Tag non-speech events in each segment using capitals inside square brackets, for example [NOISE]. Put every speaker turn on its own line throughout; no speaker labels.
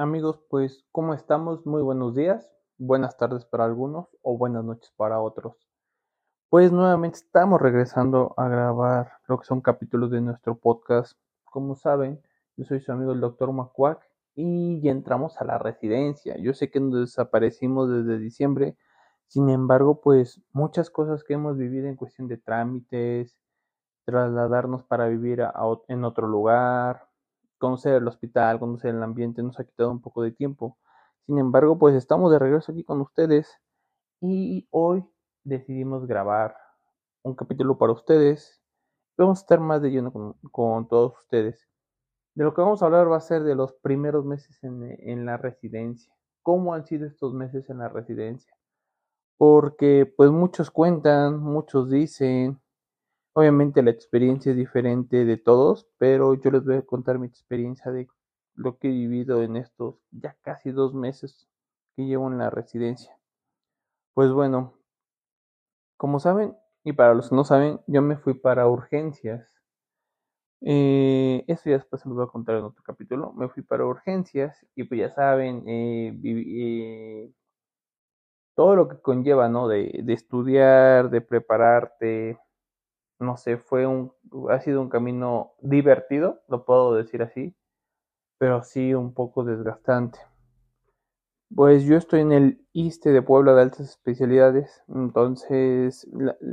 Amigos, pues, ¿cómo estamos? Muy buenos días, buenas tardes para algunos o buenas noches para otros. Pues nuevamente estamos regresando a grabar lo que son capítulos de nuestro podcast. Como saben, yo soy su amigo el doctor Macuac y ya entramos a la residencia. Yo sé que nos desaparecimos desde diciembre, sin embargo, pues muchas cosas que hemos vivido en cuestión de trámites, trasladarnos para vivir en otro lugar, conocer el hospital, conocer el ambiente, nos ha quitado un poco de tiempo. Sin embargo, pues estamos de regreso aquí con ustedes y hoy decidimos grabar un capítulo para ustedes. Vamos a estar más de lleno con, todos ustedes. De lo que vamos a hablar va a ser de los primeros meses en, la residencia. ¿Cómo han sido estos meses en la residencia? Porque pues muchos cuentan, muchos dicen, Obviamente la experiencia es diferente de todos, pero yo les voy a contar mi experiencia de lo que he vivido en estos ya casi dos meses que llevo en la residencia. Pues bueno, como saben, y para los que no saben, yo me fui para urgencias. Eh, esto ya después se los voy a contar en otro capítulo. Me fui para urgencias y pues ya saben, eh, eh, todo lo que conlleva, ¿no? De, de estudiar, de prepararte, no sé, fue un, ha sido un camino divertido, lo puedo decir así, pero sí un poco desgastante. Pues yo estoy en el ISTE de Puebla de Altas Especialidades, entonces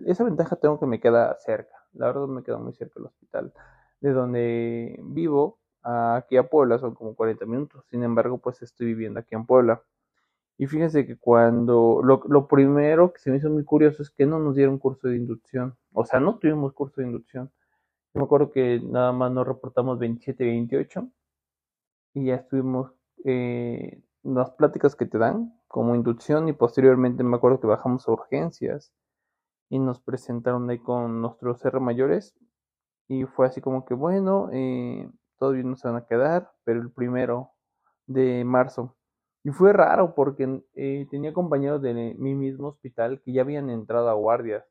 esa ventaja tengo que me queda cerca, la verdad me queda muy cerca el hospital. De donde vivo aquí a Puebla son como 40 minutos, sin embargo pues estoy viviendo aquí en Puebla. Y fíjense que cuando lo, lo, primero que se me hizo muy curioso es que no nos dieron curso de inducción. O sea, no tuvimos curso de inducción. Yo me acuerdo que nada más nos reportamos 27 y 28 y ya estuvimos eh, las pláticas que te dan como inducción y posteriormente me acuerdo que bajamos a urgencias y nos presentaron ahí con nuestros R mayores y fue así como que bueno, eh, todavía no se van a quedar, pero el primero de marzo y fue raro porque eh, tenía compañeros de mi mismo hospital que ya habían entrado a guardias,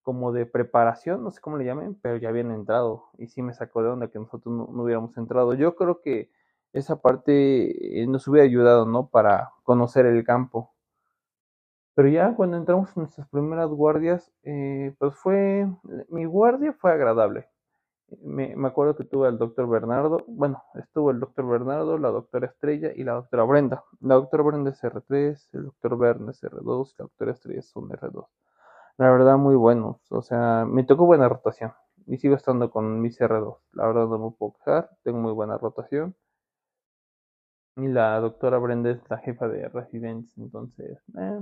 como de preparación, no sé cómo le llamen, pero ya habían entrado. Y sí me sacó de onda que nosotros no, hubiéramos entrado. Yo creo que esa parte eh, nos hubiera ayudado, ¿no? Para conocer el campo. Pero ya cuando entramos en nuestras primeras guardias, eh, pues fue, mi guardia fue agradable me, acuerdo que tuve al doctor Bernardo, bueno, estuvo el doctor Bernardo, la doctora Estrella y la doctora Brenda. La doctora Brenda es R3, el doctor Bernardo es R2, la doctora Estrella son R2. La verdad, muy buenos. O sea, me tocó buena rotación. Y sigo estando con mis R2. La verdad, no me puedo quejar. Tengo muy buena rotación. Y la doctora Brenda es la jefa de residentes. Entonces, eh,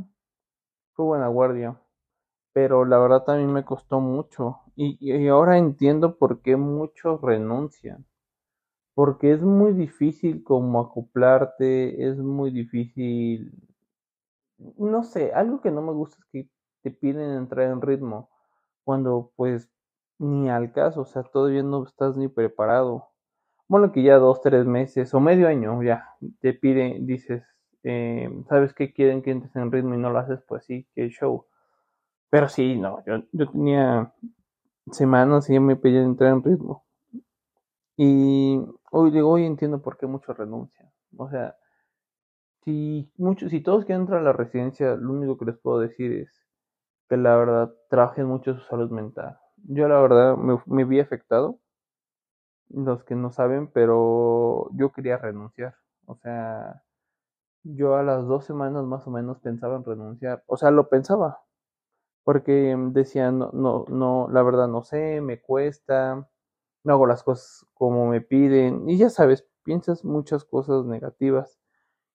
fue buena guardia pero la verdad también me costó mucho. Y, ahora entiendo por qué muchos renuncian. Porque es muy difícil como acoplarte, es muy difícil. No sé, algo que no me gusta es que te piden entrar en ritmo. Cuando pues ni al caso, o sea, todavía no estás ni preparado. Bueno, que ya dos, tres meses o medio año ya te piden, dices, eh, ¿sabes qué quieren que entres en ritmo y no lo haces? Pues sí, qué show pero sí, no, yo, yo tenía semanas y ya me pedían entrar en ritmo. Y hoy digo, hoy entiendo por qué muchos renuncian. O sea, si muchos, si todos quieren entrar a la residencia, lo único que les puedo decir es que la verdad trabajen mucho su salud mental. Yo la verdad me, me vi afectado, los que no saben, pero yo quería renunciar. O sea, yo a las dos semanas más o menos pensaba en renunciar. O sea, lo pensaba, porque decían, no, no, no, la verdad no sé, me cuesta, no hago las cosas como me piden, y ya sabes, piensas muchas cosas negativas,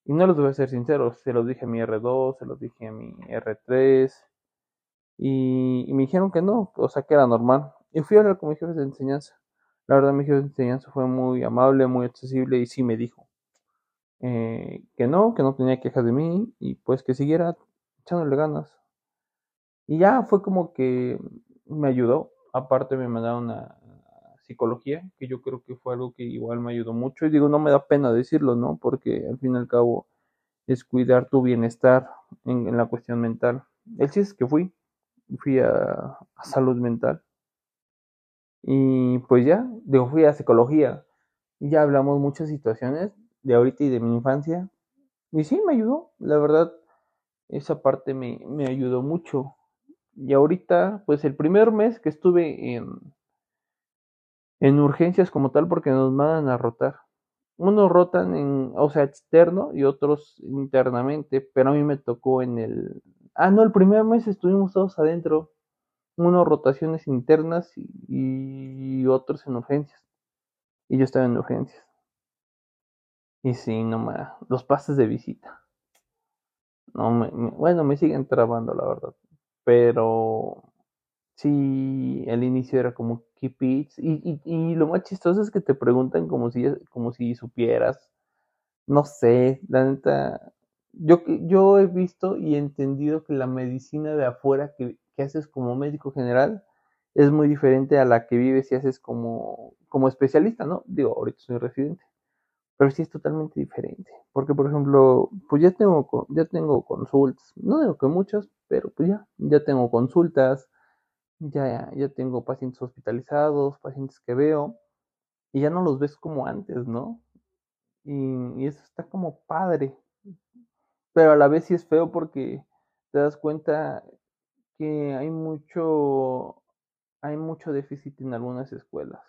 y no les voy a ser sincero, se los dije a mi R2, se los dije a mi R3, y, me dijeron que no, o sea que era normal, y fui a hablar con mi jefe de enseñanza, la verdad mi jefe de enseñanza fue muy amable, muy accesible, y sí me dijo eh, que no, que no tenía quejas de mí, y pues que siguiera echándole ganas, y ya fue como que me ayudó. Aparte me mandaron a psicología, que yo creo que fue algo que igual me ayudó mucho. Y digo, no me da pena decirlo, ¿no? Porque al fin y al cabo es cuidar tu bienestar en, la cuestión mental. El sí es que fui, fui a, salud mental. Y pues ya, digo, fui a psicología. Ya hablamos muchas situaciones de ahorita y de mi infancia. Y sí, me ayudó, la verdad, esa parte me, me ayudó mucho. Y ahorita, pues el primer mes que estuve en, en urgencias como tal, porque nos mandan a rotar. Unos rotan en, o sea, externo y otros internamente, pero a mí me tocó en el... Ah, no, el primer mes estuvimos todos adentro. Unos rotaciones internas y, otros en urgencias. Y yo estaba en urgencias. Y sí, no me... Los pases de visita. No, me, bueno, me siguen trabando, la verdad. Pero sí, el inicio era como keep it. Y, y, lo más chistoso es que te preguntan como si, como si supieras. No sé, la neta. Yo, yo he visto y entendido que la medicina de afuera que, que haces como médico general es muy diferente a la que vives y haces como, como especialista, ¿no? Digo, ahorita soy residente pero sí es totalmente diferente. Porque, por ejemplo, pues ya tengo, ya tengo consultas, no digo que muchas, pero pues ya, ya tengo consultas, ya, ya tengo pacientes hospitalizados, pacientes que veo, y ya no los ves como antes, ¿no? Y, y eso está como padre, pero a la vez sí es feo porque te das cuenta que hay mucho, hay mucho déficit en algunas escuelas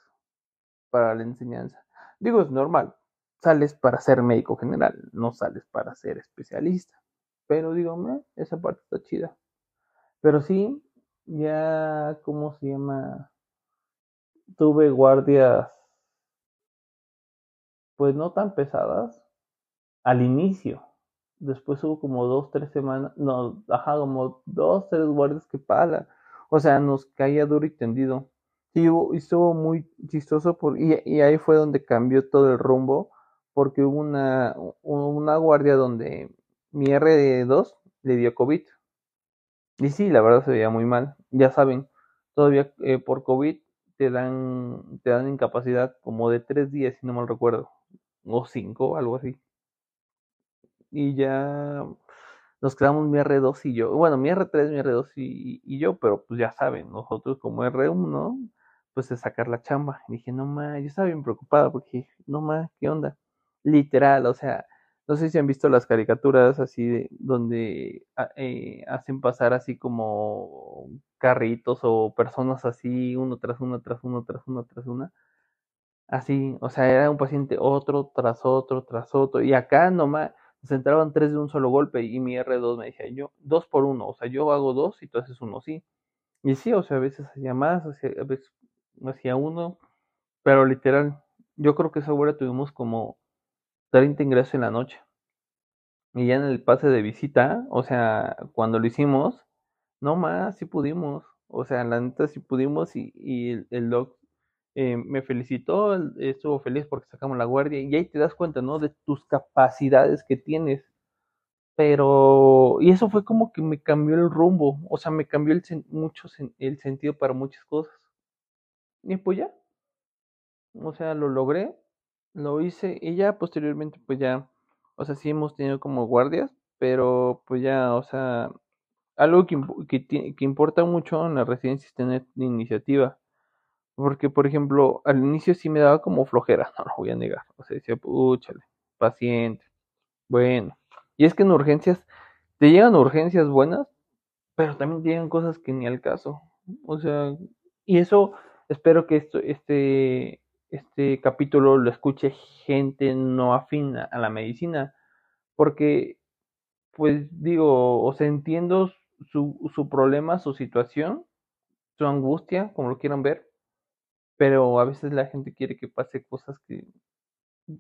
para la enseñanza. Digo, es normal, sales para ser médico general, no sales para ser especialista. Pero digo, esa parte está chida. Pero sí, ya, ¿cómo se llama? Tuve guardias, pues no tan pesadas al inicio. Después hubo como dos, tres semanas, no, ajá, como dos, tres guardias que pala. O sea, nos caía duro y tendido. Sí, estuvo muy chistoso por, y, y ahí fue donde cambió todo el rumbo porque hubo una, una guardia donde mi R2 le dio COVID. Y sí, la verdad se veía muy mal. Ya saben, todavía eh, por COVID te dan, te dan incapacidad como de tres días, si no mal recuerdo. O cinco, algo así. Y ya nos quedamos mi R2 y yo. Bueno, mi R3, mi R2 y, y yo, pero pues ya saben, nosotros como R1, pues de sacar la chamba. Y dije, no más, yo estaba bien preocupada porque, no más, ¿qué onda? literal, o sea, no sé si han visto las caricaturas así de, donde ah, eh, hacen pasar así como carritos o personas así, uno tras uno, tras uno, tras uno, tras una. Así, o sea, era un paciente otro, tras otro, tras otro. Y acá nomás se entraban tres de un solo golpe y mi R2 me decía, yo, dos por uno, o sea, yo hago dos y tú haces uno, sí. Y sí, o sea, a veces hacía más, a veces hacía uno, pero literal, yo creo que esa hora tuvimos como 30 ingresos en la noche. Y ya en el pase de visita, o sea, cuando lo hicimos, no más, sí pudimos. O sea, la neta sí pudimos y, y el, doc eh, me felicitó, estuvo feliz porque sacamos la guardia y ahí te das cuenta, ¿no? De tus capacidades que tienes. Pero, y eso fue como que me cambió el rumbo, o sea, me cambió el, mucho, el sentido para muchas cosas. Y pues ya, o sea, lo logré lo hice y ya posteriormente pues ya, o sea, sí hemos tenido como guardias, pero pues ya, o sea, algo que, que, que importa mucho en la residencia es tener iniciativa. Porque, por ejemplo, al inicio sí me daba como flojera, [LAUGHS] no lo voy a negar. O sea, decía, púchale, paciente. Bueno, y es que en urgencias, te llegan urgencias buenas, pero también llegan cosas que ni al caso. O sea, y eso espero que esto, este, este capítulo lo escuche gente no afín a la medicina, porque, pues digo, o sea, entiendo su, su problema, su situación, su angustia, como lo quieran ver, pero a veces la gente quiere que pase cosas que,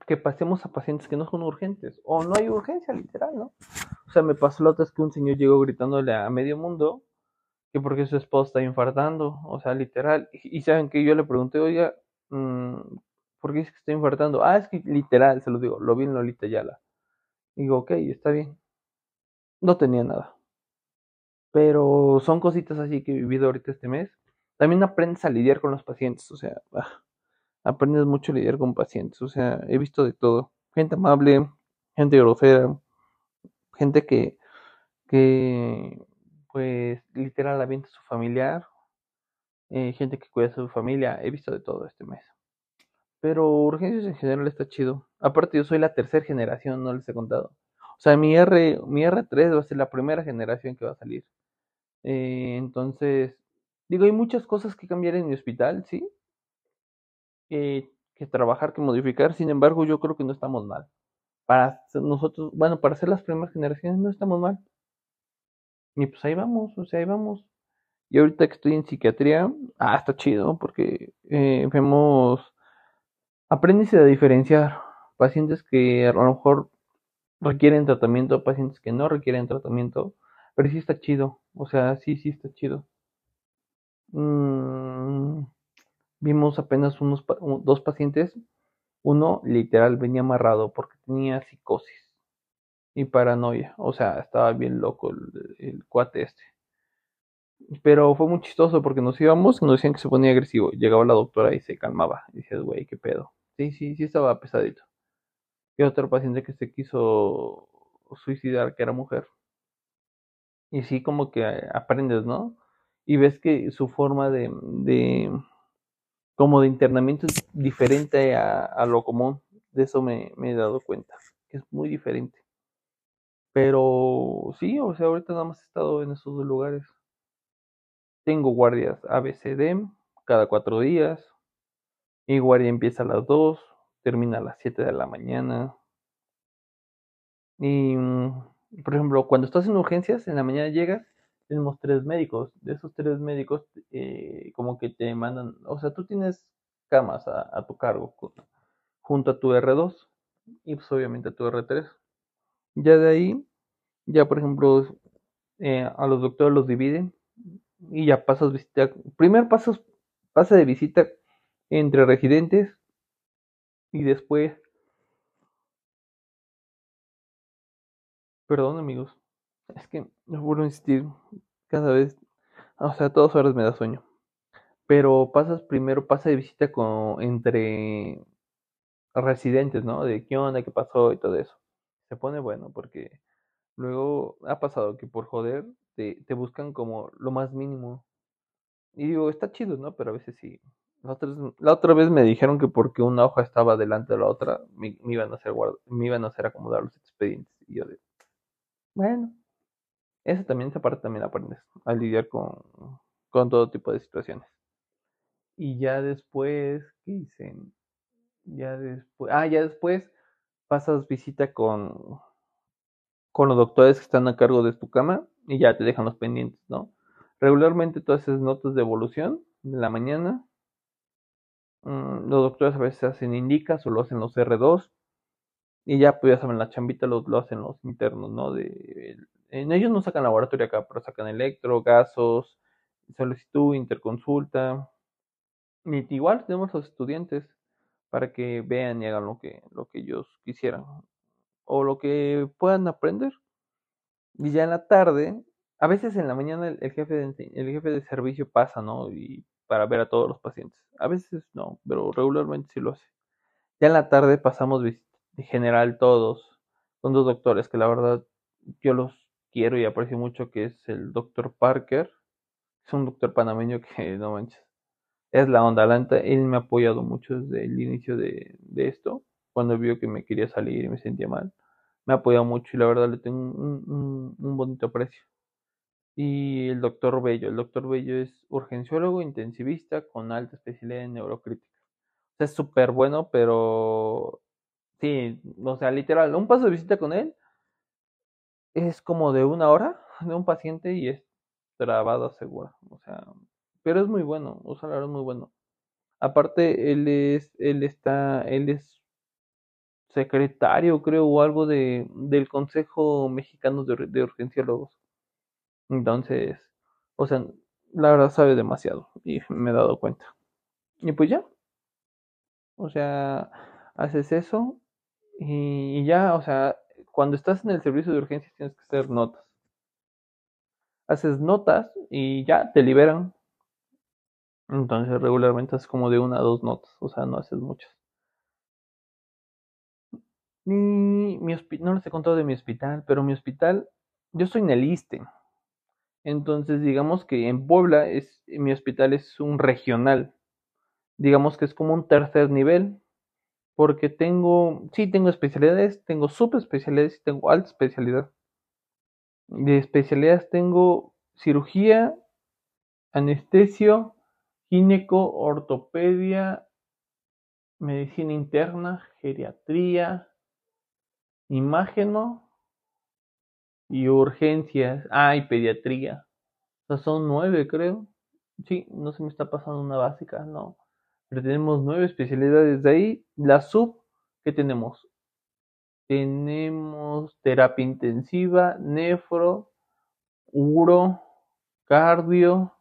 que pasemos a pacientes que no son urgentes, o no hay urgencia, literal, ¿no? O sea, me pasó la otra vez que un señor llegó gritándole a medio mundo que porque su esposa está infartando, o sea, literal, y, saben que yo le pregunté, Mm, ¿por qué es que estoy infartando? Ah, es que literal, se lo digo, lo vi en Lolita Yala. Digo, ok, está bien. No tenía nada. Pero son cositas así que he vivido ahorita este mes. También aprendes a lidiar con los pacientes, o sea, ah, aprendes mucho a lidiar con pacientes, o sea, he visto de todo. Gente amable, gente grosera, gente que, que pues literal avienta a su familiar, eh, gente que cuida a su familia, he visto de todo este mes. Pero urgencias en general está chido. Aparte, yo soy la tercera generación, no les he contado. O sea, mi, R, mi R3 va a ser la primera generación que va a salir. Eh, entonces, digo, hay muchas cosas que cambiar en mi hospital, ¿sí? Eh, que trabajar, que modificar. Sin embargo, yo creo que no estamos mal. Para nosotros, bueno, para ser las primeras generaciones no estamos mal. Y pues ahí vamos, o sea, ahí vamos. Y ahorita que estoy en psiquiatría, ah, está chido, porque eh, vemos, aprendes a diferenciar pacientes que a lo mejor requieren tratamiento, pacientes que no requieren tratamiento, pero sí está chido, o sea, sí, sí está chido. Mm, vimos apenas unos dos pacientes, uno literal venía amarrado porque tenía psicosis y paranoia, o sea, estaba bien loco el, el cuate este. Pero fue muy chistoso porque nos íbamos y nos decían que se ponía agresivo. Llegaba la doctora y se calmaba. Y decías, güey, qué pedo. Sí, sí, sí estaba pesadito. Y otro paciente que se quiso suicidar, que era mujer. Y sí, como que aprendes, ¿no? Y ves que su forma de, de como de internamiento es diferente a, a lo común. De eso me, me, he dado cuenta, que es muy diferente. Pero sí, o sea, ahorita nada más he estado en esos dos lugares. Tengo guardias ABCD cada cuatro días. Mi guardia empieza a las 2, termina a las 7 de la mañana. Y, por ejemplo, cuando estás en urgencias, en la mañana llegas, tenemos tres médicos. De esos tres médicos, eh, como que te mandan, o sea, tú tienes camas a, a tu cargo junto a tu R2 y pues obviamente a tu R3. Ya de ahí, ya por ejemplo, eh, a los doctores los dividen y ya pasas visita. Primer paso, pasa de visita entre residentes y después. Perdón, amigos. Es que no vuelvo a insistir. Cada vez. O sea, a todas horas me da sueño. Pero pasas primero, pasa de visita con entre residentes, ¿no? De qué onda, qué pasó y todo eso. Se pone bueno porque luego ha pasado que por joder te, te buscan como lo más mínimo. Y digo, está chido, ¿no? Pero a veces sí. La otra, la otra vez me dijeron que porque una hoja estaba delante de la otra, me, iban a hacer me iban a hacer acomodar los expedientes. Y yo de, bueno, esa también, esa parte también aprendes a lidiar con, con todo tipo de situaciones. Y ya después, ¿qué dicen? Ya después, ah, ya después pasas visita con, con los doctores que están a cargo de tu cama y ya te dejan los pendientes, ¿no? Regularmente tú haces notas de evolución de la mañana. Mm, los doctores a veces hacen indicas o lo hacen los R2. Y ya, pues ya saben, la chambita lo, lo hacen los internos, ¿no? De, en ellos no sacan laboratorio acá, pero sacan electro, gasos, solicitud, interconsulta. Igual tenemos los estudiantes para que vean y hagan lo que, lo que ellos quisieran. O lo que puedan aprender. Y ya en la tarde, a veces en la mañana el, jefe de, el jefe de servicio pasa, ¿no? Y para ver a todos los pacientes. A veces no, pero regularmente sí lo hace. Ya en la tarde pasamos en general todos con dos doctores que la verdad yo los quiero y aprecio mucho, que es el doctor Parker. Es un doctor panameño [LAUGHS] que no manches. Es la onda lenta. Él me ha apoyado mucho desde el inicio de, de esto. Cuando vio que me quería salir y me sentía mal me ha apoyado mucho y la verdad le tengo un, bonito aprecio. Y el doctor Bello, el doctor Bello es urgenciólogo intensivista con alta especialidad en neurocrítica. O sea, es súper bueno, pero sí, o sea, literal, un paso de visita con él es como de una hora [LAUGHS] de un paciente y es trabado segura. O sea, pero es muy bueno, o sea, la verdad muy bueno. Aparte, él es, él está, él es secretario, creo, o algo de, del Consejo Mexicano de, de Urgenciólogos. Entonces, o sea, la verdad sabe demasiado y me he dado cuenta. Y pues ya. O sea, haces eso y, ya, o sea, cuando estás en el servicio de urgencias tienes que hacer notas. Haces notas y ya te liberan. Entonces regularmente es como de una a dos notas, o sea, no haces muchas. Mi, mi no les he contado de mi hospital, pero mi hospital, yo estoy en el ISTE. Entonces, digamos que en Puebla es, mi hospital es un regional. Digamos que es como un tercer nivel. porque tengo, sí, tengo especialidades, tengo subespecialidades y tengo alta especialidad. De especialidades tengo cirugía, anestesio, gineco, ortopedia, medicina interna, geriatría, imágeno y urgencias. Ah, y pediatría. O sea, son nueve, creo. Sí, no se me está pasando una básica, no. Pero tenemos nueve especialidades de ahí. La sub, ¿qué tenemos? Tenemos terapia intensiva, nefro, uro, cardio.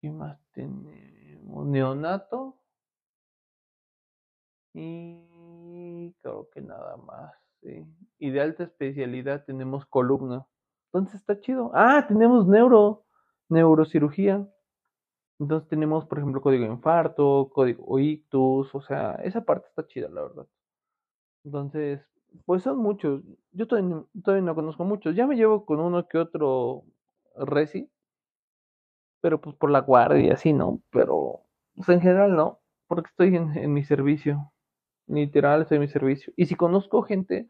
¿Qué más tenemos? Neonato. Y creo que nada más. Sí. Y de alta especialidad tenemos columna. Entonces está chido. Ah, tenemos neuro, neurocirugía. Entonces tenemos, por ejemplo, código infarto, código ictus, o sea, esa parte está chida, la verdad. Entonces, pues son muchos. Yo todavía, todavía no conozco muchos. Ya me llevo con uno que otro resi, pero pues por la guardia, así, ¿no? Pero, pues en general no, porque estoy en, en mi servicio. Literal, estoy mi servicio. Y si conozco gente,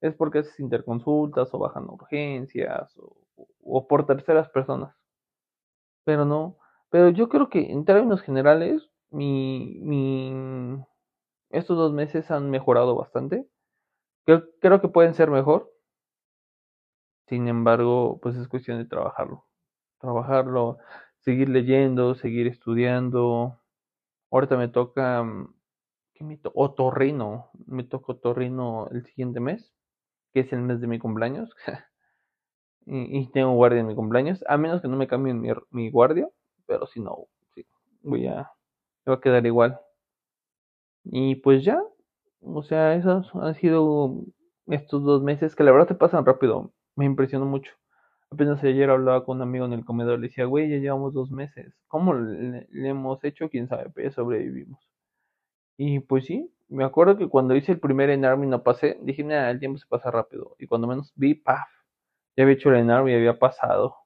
es porque haces interconsultas o bajan urgencias o, o por terceras personas. Pero no, pero yo creo que en términos generales, mi, mi, estos dos meses han mejorado bastante. Creo, creo que pueden ser mejor. Sin embargo, pues es cuestión de trabajarlo. Trabajarlo, seguir leyendo, seguir estudiando. Ahorita me toca, ¿qué me? Otorrino. Me toca otorrino el siguiente mes, que es el mes de mi cumpleaños. [LAUGHS] y, tengo guardia en mi cumpleaños, a menos que no me cambien mi, mi guardia pero si no, sí, voy a, va a quedar igual. Y pues ya, o sea, esos han sido estos dos meses que la verdad te pasan rápido, me impresionó mucho. Apenas ayer hablaba con un amigo en el comedor, le decía, güey, ya llevamos dos meses, ¿cómo le, le hemos hecho? ¿Quién sabe? Pero sobrevivimos. Y pues sí, me acuerdo que cuando hice el primer Enarm y no pasé, dije, nada, el tiempo se pasa rápido. Y cuando menos vi, paf, ya había hecho el Enarm y había pasado.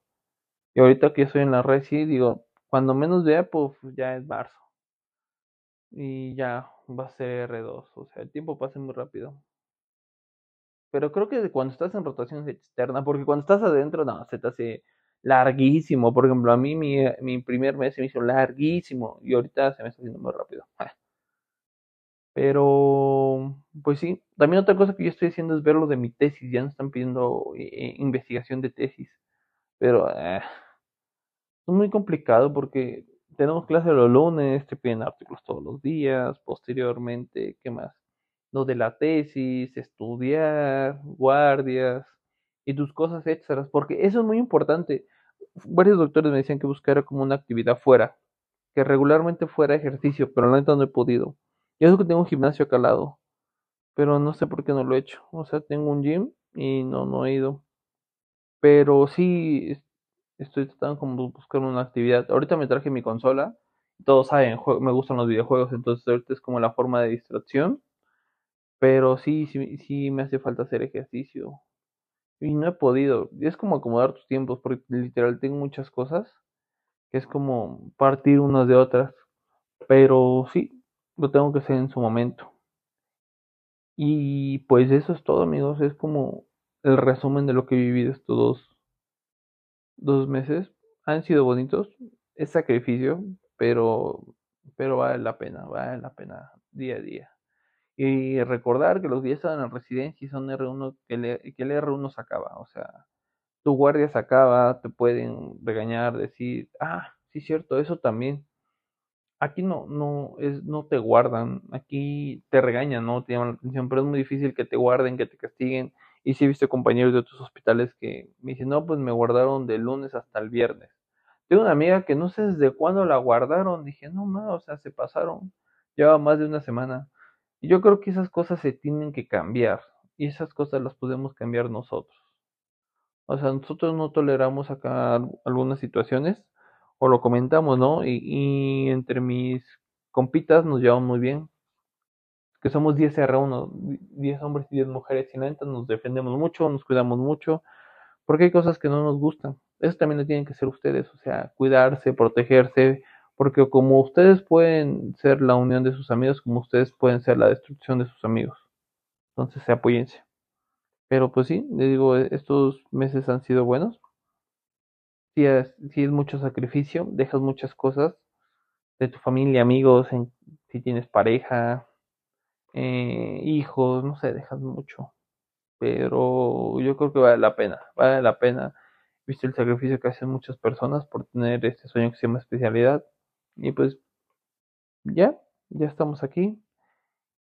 Y ahorita que estoy en la red, sí, digo, cuando menos vea, pues ya es marzo. Y ya va a ser R2. O sea, el tiempo pasa muy rápido. Pero creo que cuando estás en rotación externa, porque cuando estás adentro, no, se te hace larguísimo. Por ejemplo, a mí mi, mi primer mes se me hizo larguísimo y ahorita se me está haciendo muy rápido. Pero, pues sí, también otra cosa que yo estoy haciendo es ver lo de mi tesis. Ya no están pidiendo eh, investigación de tesis. Pero, eh, es muy complicado porque tenemos clase los lunes, te piden artículos todos los días, posteriormente, ¿qué más? Lo de la tesis, estudiar, guardias y tus cosas extras, porque eso es muy importante. Varios doctores me decían que buscara como una actividad fuera, que regularmente fuera ejercicio, pero la neta no he podido. Yo que tengo un gimnasio acá lado, pero no sé por qué no lo he hecho. O sea, tengo un gym y no, no he ido. Pero sí, estoy tratando como buscar una actividad. Ahorita me traje mi consola. Todos saben, me gustan los videojuegos, entonces ahorita es como la forma de distracción. Pero sí, sí, sí me hace falta hacer ejercicio. Y no he podido. Es como acomodar tus tiempos, porque literal tengo muchas cosas que es como partir unas de otras. Pero sí, lo tengo que hacer en su momento. Y pues eso es todo, amigos. Es como el resumen de lo que he vivido estos dos dos meses han sido bonitos. Es sacrificio, pero, pero vale la pena, vale la pena día a día. Y recordar que los días están en residencia y son R1, que el, que el R1 se acaba. O sea, tu guardia se acaba, te pueden regañar, decir, ah, sí, cierto, eso también. Aquí no, no, es, no te guardan, aquí te regañan, no te llaman la atención, pero es muy difícil que te guarden, que te castiguen y sí he visto compañeros de otros hospitales que me dicen, no, pues me guardaron de lunes hasta el viernes. Tengo una amiga que no sé desde cuándo la guardaron. Dije, no, no, o sea, se pasaron. Lleva más de una semana. Y yo creo que esas cosas se tienen que cambiar. Y esas cosas las podemos cambiar nosotros. O sea, nosotros no toleramos acá algunas situaciones. O lo comentamos, ¿no? Y, entre mis compitas nos llevamos muy bien que somos 10 R1, 10 hombres y 10 mujeres, y la nos defendemos mucho, nos cuidamos mucho, porque hay cosas que no nos gustan. Eso también lo tienen que ser ustedes, o sea, cuidarse, protegerse, Porque como ustedes pueden ser la unión de sus amigos, como ustedes pueden ser la destrucción de sus amigos. Entonces, apóyense. Pero pues sí, les digo, estos meses han sido buenos. Si es, mucho sacrificio, dejas muchas cosas de tu familia, amigos, si tienes pareja, eh, hijos, no sé, dejas mucho. Pero yo creo que vale la pena, vale la pena. Viste el sacrificio que hacen muchas personas por tener este sueño que se llama especialidad. Y pues ya, ya estamos aquí.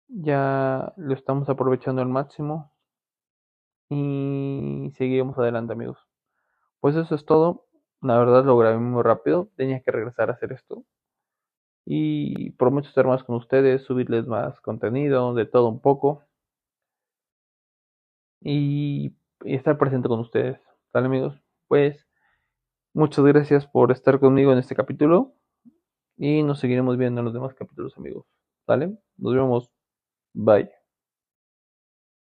Ya lo estamos aprovechando al máximo. Y seguiremos adelante, amigos. Pues eso es todo. La verdad lo grabé muy rápido. Tenía que regresar a hacer esto. Y prometo estar más con ustedes, subirles más contenido, de todo un poco. Y, estar presente con ustedes. ¿Vale, amigos? Pues muchas gracias por estar conmigo en este capítulo. Y nos seguiremos viendo en los demás capítulos, amigos. ¿Vale? Nos vemos. Bye.